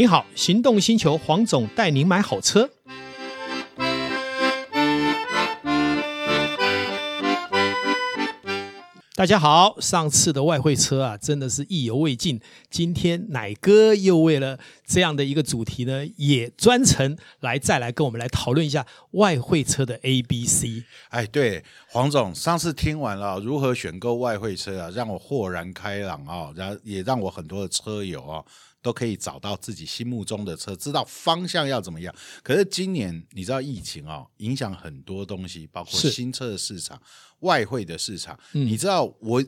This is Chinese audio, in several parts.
您好，行动星球黄总带您买好车。大家好，上次的外汇车啊，真的是意犹未尽。今天奶哥又为了这样的一个主题呢，也专程来再来跟我们来讨论一下外汇车的 A、B、C。哎，对，黄总，上次听完了如何选购外汇车啊，让我豁然开朗啊，然后也让我很多的车友啊。都可以找到自己心目中的车，知道方向要怎么样。可是今年你知道疫情哦，影响很多东西，包括新车的市场、外汇的市场。嗯、你知道我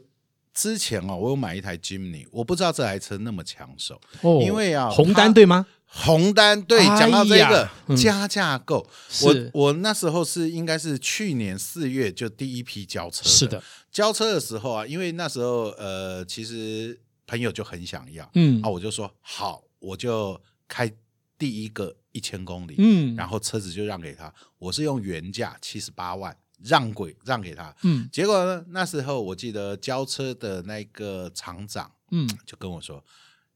之前哦，我有买一台 Jimny，我不知道这台车那么抢手，哦、因为啊，红单对吗？红单对，讲到这个、嗯、加价购，我我那时候是应该是去年四月就第一批交车，是的，交车的时候啊，因为那时候呃，其实。朋友就很想要，嗯，啊，我就说好，我就开第一个一千公里，嗯，然后车子就让给他，我是用原价七十八万让给让给他，嗯，结果呢，那时候我记得交车的那个厂长，嗯，就跟我说，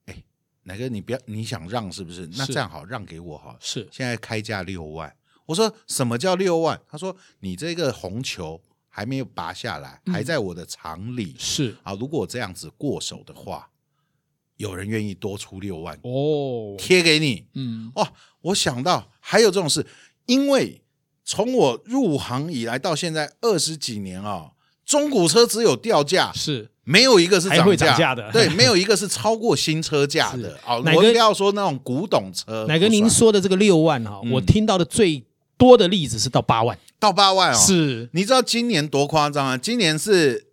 哎，乃哥，你不要你想让是不是？那这样好，让给我哈，是，现在开价六万，我说什么叫六万？他说你这个红球。还没有拔下来，还在我的厂里。嗯、是啊，如果我这样子过手的话，有人愿意多出六万哦，贴给你。嗯，哇，我想到还有这种事，因为从我入行以来到现在二十几年啊、哦，中古车只有掉价，是没有一个是涨价，价的。对，没有一个是超过新车价的啊。我不要说那种古董车，乃哥您说的这个六万哈、哦，嗯、我听到的最多的例子是到八万。到八万哦，是，你知道今年多夸张啊？今年是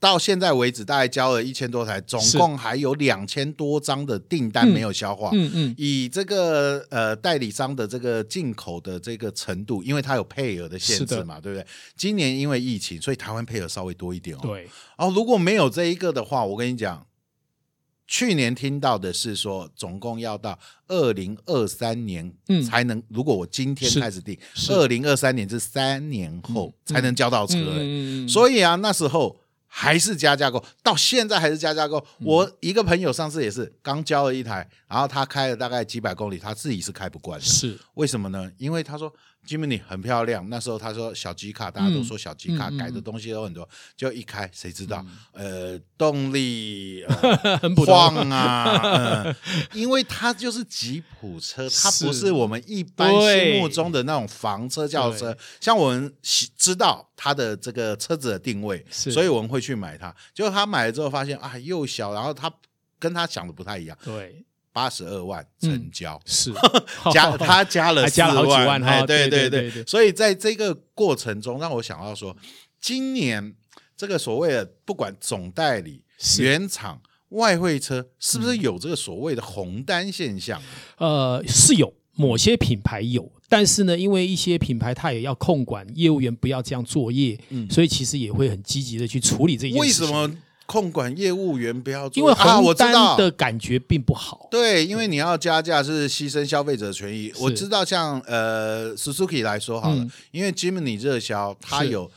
到现在为止，大概交了一千多台，总共还有两千多张的订单没有消化。嗯嗯，以这个呃代理商的这个进口的这个程度，因为它有配额的限制嘛，对不对？今年因为疫情，所以台湾配额稍微多一点哦。对，哦，如果没有这一个的话，我跟你讲。去年听到的是说，总共要到二零二三年才能。如果我今天开始订，二零二三年是三年后才能交到车。所以啊，那时候还是加价购，到现在还是加价购。我一个朋友上次也是刚交了一台，然后他开了大概几百公里，他自己是开不惯的。是为什么呢？因为他说。Jimny 很漂亮，那时候他说小吉卡，大家都说小吉卡改的东西都很多，就一开谁知道？呃，动力 很晃啊，因为它就是吉普车，它不是我们一般心目中的那种房车轿车。像我们知道它的这个车子的定位，所以我们会去买它。结果他买了之后发现啊，又小，然后他跟他想的不太一样。对。八十二万成交，嗯、是 加 他加了加了好几万哈，哎，对对对对，所以在这个过程中，让我想到说，今年这个所谓的不管总代理、原厂、外汇车，是不是有这个所谓的红单现象？呃，是有，某些品牌有，但是呢，因为一些品牌它也要控管业务员不要这样作业，嗯，所以其实也会很积极的去处理这件事情。为什么？控管业务员不要做，因为红单的感觉并不好。对，因为你要加价是牺牲消费者的权益。我知道，像呃，Suzuki 来说好了，因为 Jimny 热销，它有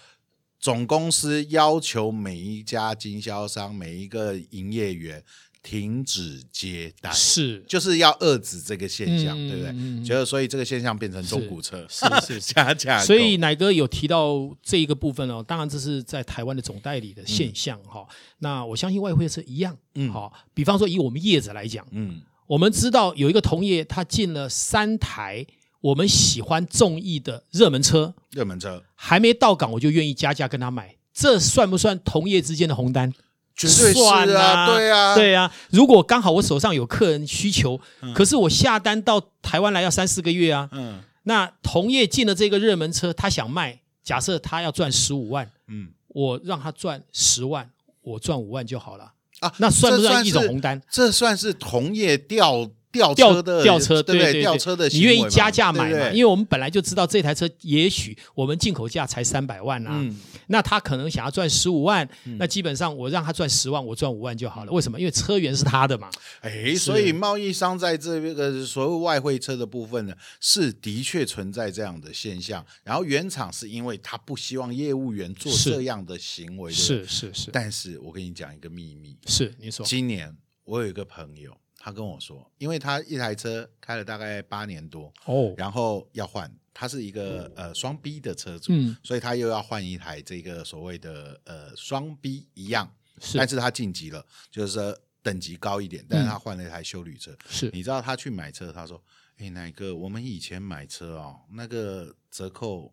总公司要求每一家经销商、每一个营业员。停止接单是，就是要遏制这个现象，对不对？就是所以这个现象变成中古车是是加价。所以奶哥有提到这一个部分哦，当然这是在台湾的总代理的现象哈。那我相信外汇车一样，嗯，好，比方说以我们业者来讲，嗯，我们知道有一个同业他进了三台我们喜欢中意的热门车，热门车。还没到港我就愿意加价跟他买，这算不算同业之间的红单？绝对是啊，啊对啊，对啊。如果刚好我手上有客人需求，嗯、可是我下单到台湾来要三四个月啊，嗯，那同业进了这个热门车，他想卖，假设他要赚十五万，嗯，我让他赚十万，我赚五万就好了啊，那算不算一种红单？这算是同业调。吊车的吊车，对对对，吊车的，你愿意加价买嘛？因为我们本来就知道这台车，也许我们进口价才三百万啊，那他可能想要赚十五万，那基本上我让他赚十万，我赚五万就好了。为什么？因为车源是他的嘛。哎，所以贸易商在这个所谓外汇车的部分呢，是的确存在这样的现象。然后原厂是因为他不希望业务员做这样的行为，是是是。但是我跟你讲一个秘密，是你说，今年我有一个朋友。他跟我说，因为他一台车开了大概八年多哦，然后要换，他是一个呃双 B 的车主，嗯，所以他又要换一台这个所谓的呃双 B 一样，是，但是他晋级了，就是说等级高一点，但是他换了一台修旅车，是，你知道他去买车，他说，哎，哪个我们以前买车哦，那个折扣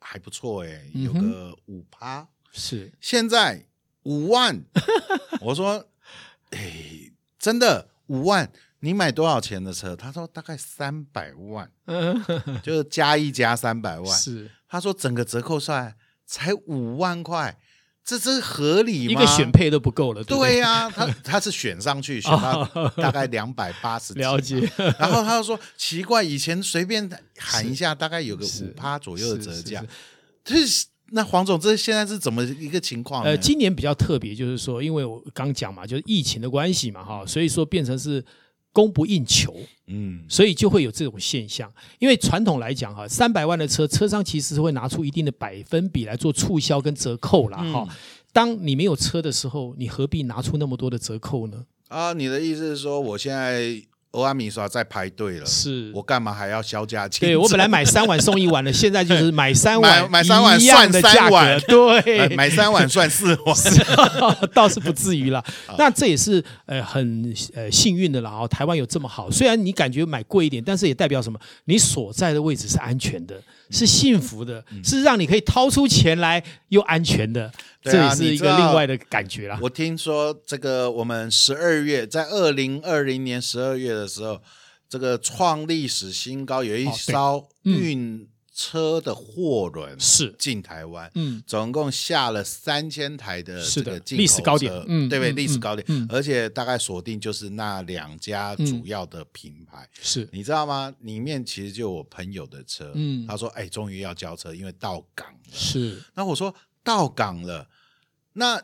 还不错哎，有个五趴，是，现在五万，我说，哎，真的。五万，你买多少钱的车？他说大概三百万，就是加一加三百万。是，他说整个折扣算才五万块，这这合理吗？一个选配都不够了。对呀、啊，他他是选上去，选到 大概两百八十。了解。然后他就说奇怪，以前随便喊一下，大概有个五趴左右的折价。就是那黄总，这现在是怎么一个情况？呃，今年比较特别，就是说，因为我刚讲嘛，就是疫情的关系嘛，哈，所以说变成是供不应求，嗯，所以就会有这种现象。因为传统来讲，哈，三百万的车，车商其实是会拿出一定的百分比来做促销跟折扣啦。哈、嗯。当你没有车的时候，你何必拿出那么多的折扣呢？啊，你的意思是说，我现在。欧阿米莎在排队了，是我干嘛还要削价？对我本来买三碗送一碗的，现在就是 买三碗买三碗算三碗，对，买三碗算四碗，倒是不至于啦。那这也是呃很呃幸运的了。哦，台湾有这么好，虽然你感觉买贵一点，但是也代表什么？你所在的位置是安全的，是幸福的，是让你可以掏出钱来又安全的。这也是一个另外的感觉啦。我听说这个，我们十二月在二零二零年十二月的时候，这个创历史新高，有一艘运车的货轮是进台湾，嗯，总共下了三千台的这个进口，历史高点，嗯，对不对？历史高点，而且大概锁定就是那两家主要的品牌，是你知道吗？里面其实就有我朋友的车，嗯，他说，哎，终于要交车，因为到港了，是。那我说。到港了，那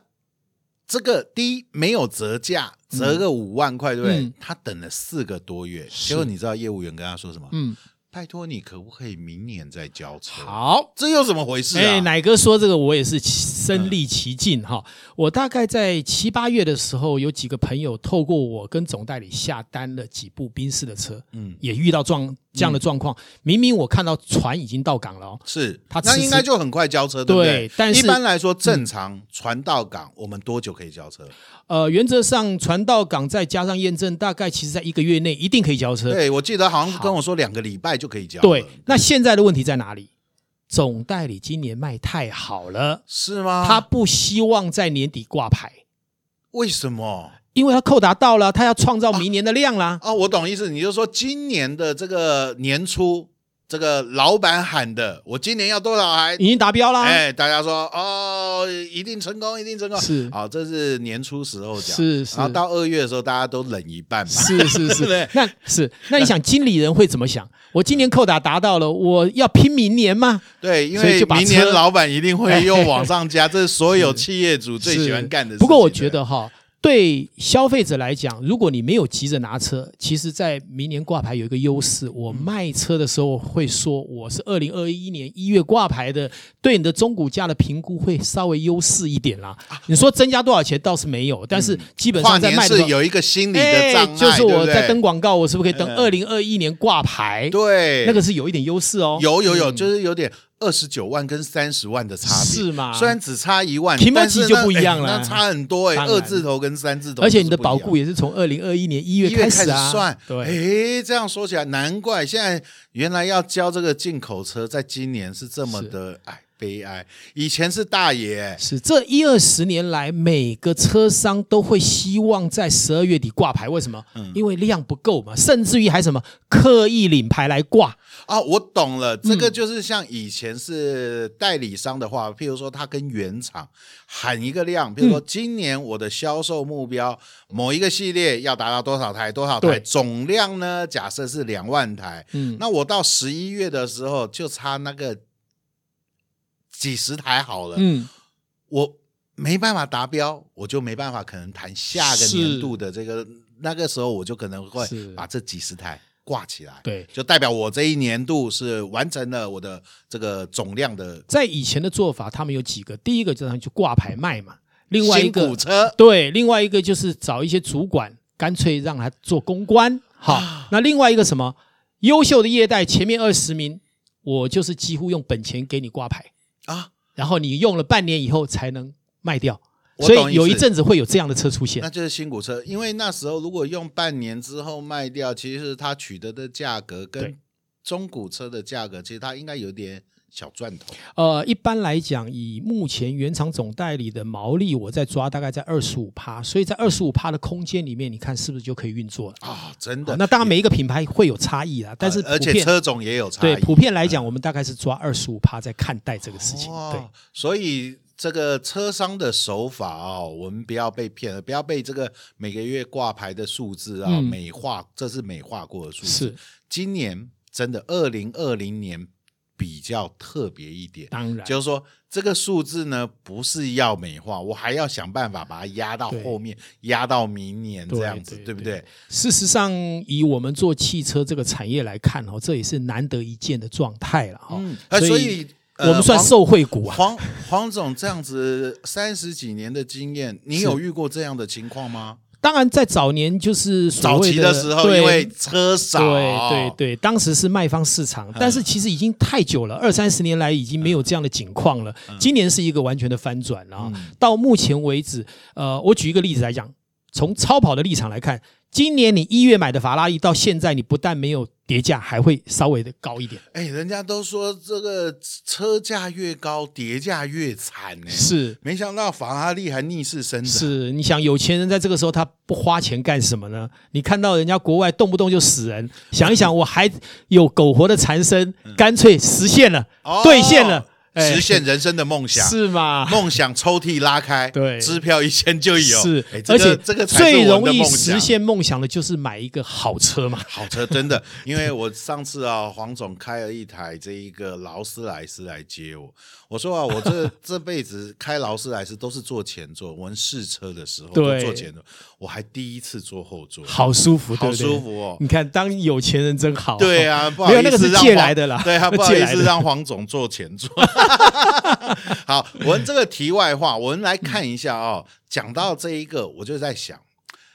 这个第一没有折价，折个五万块，对不对？嗯、他等了四个多月，结果你知道业务员跟他说什么？嗯。拜托你，可不可以明年再交车？好，这又怎么回事啊？哎，奶哥说这个，我也是身历其境哈。嗯、我大概在七八月的时候，有几个朋友透过我跟总代理下单了几部宾士的车，嗯，也遇到状这样的状况。嗯、明明我看到船已经到港了，是他那应该就很快交车，对不对？对，但是一般来说，正常船到港，我们多久可以交车？呃，原则上船到港再加上验证，大概其实在一个月内一定可以交车。对，我记得好像跟我说两个礼拜就可以交。对，那现在的问题在哪里？总代理今年卖太好了，是吗？他不希望在年底挂牌，为什么？因为他扣达到了，他要创造明年的量啦。哦，我懂意思，你就说今年的这个年初。这个老板喊的，我今年要多少台？已经达标了。哎，大家说哦，一定成功，一定成功。是，好，这是年初时候讲。是是。然后到二月的时候，大家都冷一半嘛。是是是。对。那是，那你想经理人会怎么想？我今年扣打达到了，我要拼明年吗？对，因为明年老板一定会又往上加，这是所有企业主最喜欢干的事。不过我觉得哈。对消费者来讲，如果你没有急着拿车，其实，在明年挂牌有一个优势。我卖车的时候会说，我是二零二一年一月挂牌的，对你的中股价的评估会稍微优势一点啦。你说增加多少钱倒是没有，但是基本上在卖的时候有一个心理的障碍，就是我在登广告，我是不是可以登二零二一年挂牌？对，那个是有一点优势哦。有有有，就是有点。二十九万跟三十万的差别。是吗？虽然只差一万，但是就不一样了，那差很多哎，二字头跟三字头，而且你的保固也是从二零二一年一月开始算。对，哎，这样说起来，难怪现在原来要交这个进口车，在今年是这么的哎悲哀。以前是大爷，是这一二十年来，每个车商都会希望在十二月底挂牌，为什么？因为量不够嘛，甚至于还什么刻意领牌来挂。啊，我懂了，这个就是像以前是代理商的话，嗯、譬如说他跟原厂喊一个量，譬如说今年我的销售目标某一个系列要达到多少台，多少台，总量呢？假设是两万台，嗯，那我到十一月的时候就差那个几十台好了，嗯，我没办法达标，我就没办法可能谈下个年度的这个，那个时候我就可能会把这几十台。挂起来，对，就代表我这一年度是完成了我的这个总量的。在以前的做法，他们有几个，第一个就是去挂牌卖嘛，另外一个对，另外一个就是找一些主管干脆让他做公关。好，啊、那另外一个什么优秀的业代前面二十名，我就是几乎用本钱给你挂牌啊，然后你用了半年以后才能卖掉。所以有一阵子会有这样的车出现，那就是新古车。因为那时候如果用半年之后卖掉，其实它取得的价格跟中古车的价格，其实它应该有点小赚头。呃，一般来讲，以目前原厂总代理的毛利，我在抓大概在二十五趴，所以在二十五趴的空间里面，你看是不是就可以运作了啊？真的？那当然每一个品牌会有差异啦，但是而且车种也有差异。对，普遍来讲，我们大概是抓二十五趴在看待这个事情。对，所以。这个车商的手法啊、哦，我们不要被骗了，不要被这个每个月挂牌的数字啊、嗯、美化，这是美化过的数字。是，今年真的二零二零年比较特别一点，当然就是说这个数字呢不是要美化，我还要想办法把它压到后面，压到明年这样子，对，不对？事实上，以我们做汽车这个产业来看哦，这也是难得一见的状态了哈、嗯。所以。我们算受惠股啊，黄黄总这样子三十几年的经验，你有遇过这样的情况吗？当然，在早年就是早期的时候，因为车少，对对对，当时是卖方市场，但是其实已经太久了，二三十年来已经没有这样的景况了。今年是一个完全的翻转，然后到目前为止，呃，我举一个例子来讲，从超跑的立场来看。今年你一月买的法拉利，到现在你不但没有跌价，还会稍微的高一点。哎，人家都说这个车价越高，跌价越惨呢。是，没想到法拉利还逆势生长。是，你想有钱人在这个时候他不花钱干什么呢？你看到人家国外动不动就死人，想一想，我还有苟活的残生，干脆实现了，兑现了。实现人生的梦想 是吗？梦想抽屉拉开，对，支票一签就有。是，而且这个最容易实现梦想的就是买一个好车嘛。好车真的，因为我上次啊，黄总开了一台这一个劳斯莱斯来接我。我说啊，我这 这辈子开劳斯莱斯都是坐前座，我们试车的时候都坐前座，我还第一次坐后座，好舒服，好舒服哦。你看，当有钱人真好。对啊，不好意思，没有那个是借来的啦。对啊，不好意思让黄总坐前座。好，我们这个题外话，我们来看一下哦。讲到这一个，我就在想，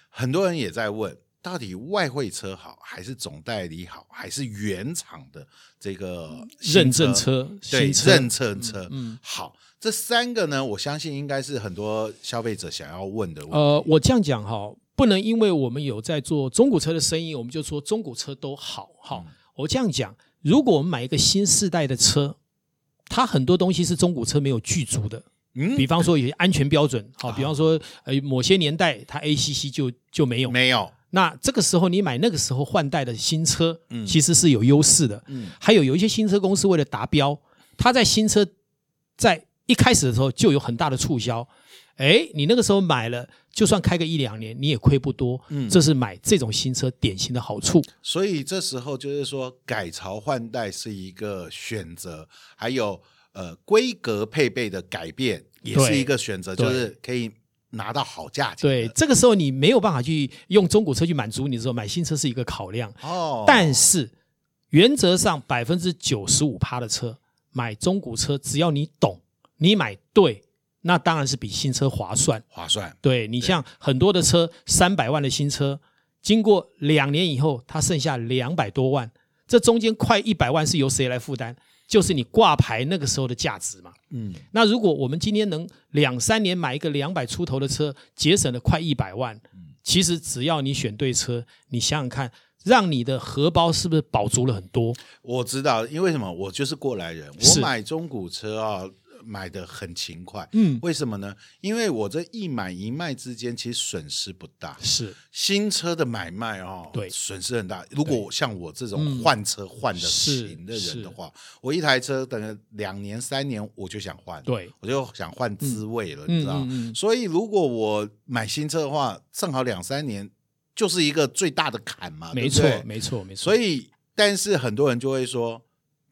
很多人也在问，到底外汇车好，还是总代理好，还是原厂的这个认证车？对，认证车。嗯，好，这三个呢，我相信应该是很多消费者想要问的。呃，我这样讲哈，不能因为我们有在做中古车的生意，我们就说中古车都好。好，我这样讲，如果我们买一个新世代的车。它很多东西是中古车没有具足的，嗯，比方说有些安全标准，好，比方说呃某些年代它 ACC 就就没有，没有。那这个时候你买那个时候换代的新车，嗯，其实是有优势的，嗯。还有有一些新车公司为了达标，它在新车在一开始的时候就有很大的促销。哎，你那个时候买了，就算开个一两年，你也亏不多。嗯，这是买这种新车典型的好处。所以这时候就是说，改朝换代是一个选择，还有呃规格配备的改变也是一个选择，就是可以拿到好价钱。对，这个时候你没有办法去用中古车去满足你的时候，买新车是一个考量。哦，但是原则上百分之九十五趴的车买中古车，只要你懂，你买对。那当然是比新车划算，划算。对，你像很多的车，三百万的新车，经过两年以后，它剩下两百多万，这中间快一百万是由谁来负担？就是你挂牌那个时候的价值嘛。嗯，那如果我们今天能两三年买一个两百出头的车，节省了快一百万，其实只要你选对车，你想想看，让你的荷包是不是保足了很多？我知道，因为什么？我就是过来人，我买中古车啊。买的很勤快，嗯，为什么呢？因为我这一买一卖之间其实损失不大，是新车的买卖哦，对，损失很大。如果像我这种换车换的勤的人的话，我一台车等了两年三年我就想换，对，我就想换滋味了，你知道？所以如果我买新车的话，正好两三年就是一个最大的坎嘛，没错，没错，没错。所以，但是很多人就会说。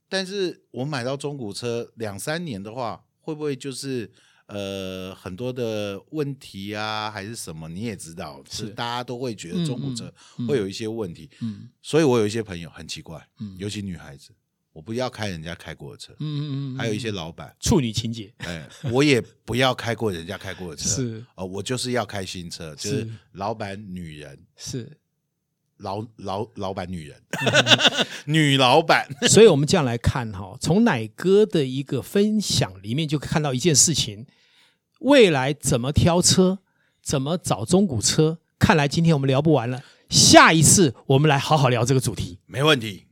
但是我买到中古车两三年的话，会不会就是呃很多的问题啊，还是什么？你也知道，是大家都会觉得中古车会有一些问题。嗯，嗯，所以我有一些朋友很奇怪，嗯，尤其女孩子，我不要开人家开过的车。嗯嗯嗯。还有一些老板处女情节，哎，我也不要开过人家开过的车。是哦，我就是要开新车，就是老板女人是老老老板女人，女老板。所以我们这样来看哈，从奶哥的一个分享里面就看到一件事情：未来怎么挑车，怎么找中古车。看来今天我们聊不完了，下一次我们来好好聊这个主题。没问题。